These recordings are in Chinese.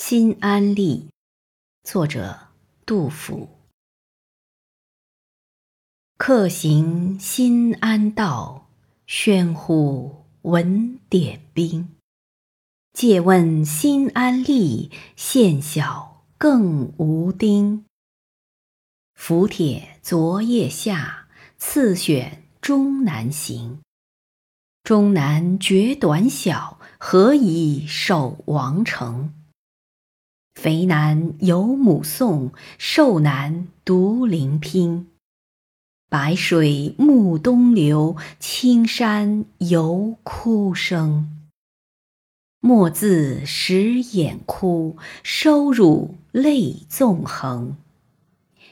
心安立，作者杜甫。客行心安道，喧呼闻点兵。借问心安立，县小更无丁。伏帖昨夜下，次选终南行。终南绝短小，何以守王城？肥男有母送，瘦男独临拼。白水暮东流，青山犹哭声。莫自使眼哭，收辱泪纵横。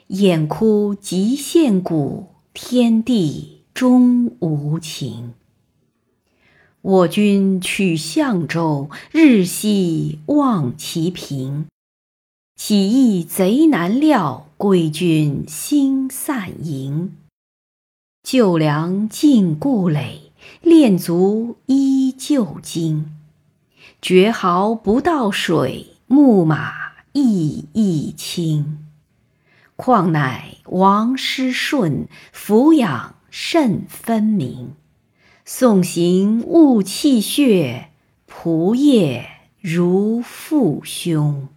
眼哭即现骨，天地终无情。我军取象州，日夕望其平。起义贼难料，归军心散营。旧粮尽故垒，练卒依旧精。绝壕不到水，木马亦亦轻。况乃王师顺，俯仰甚分明。送行勿泣血，仆夜如父兄。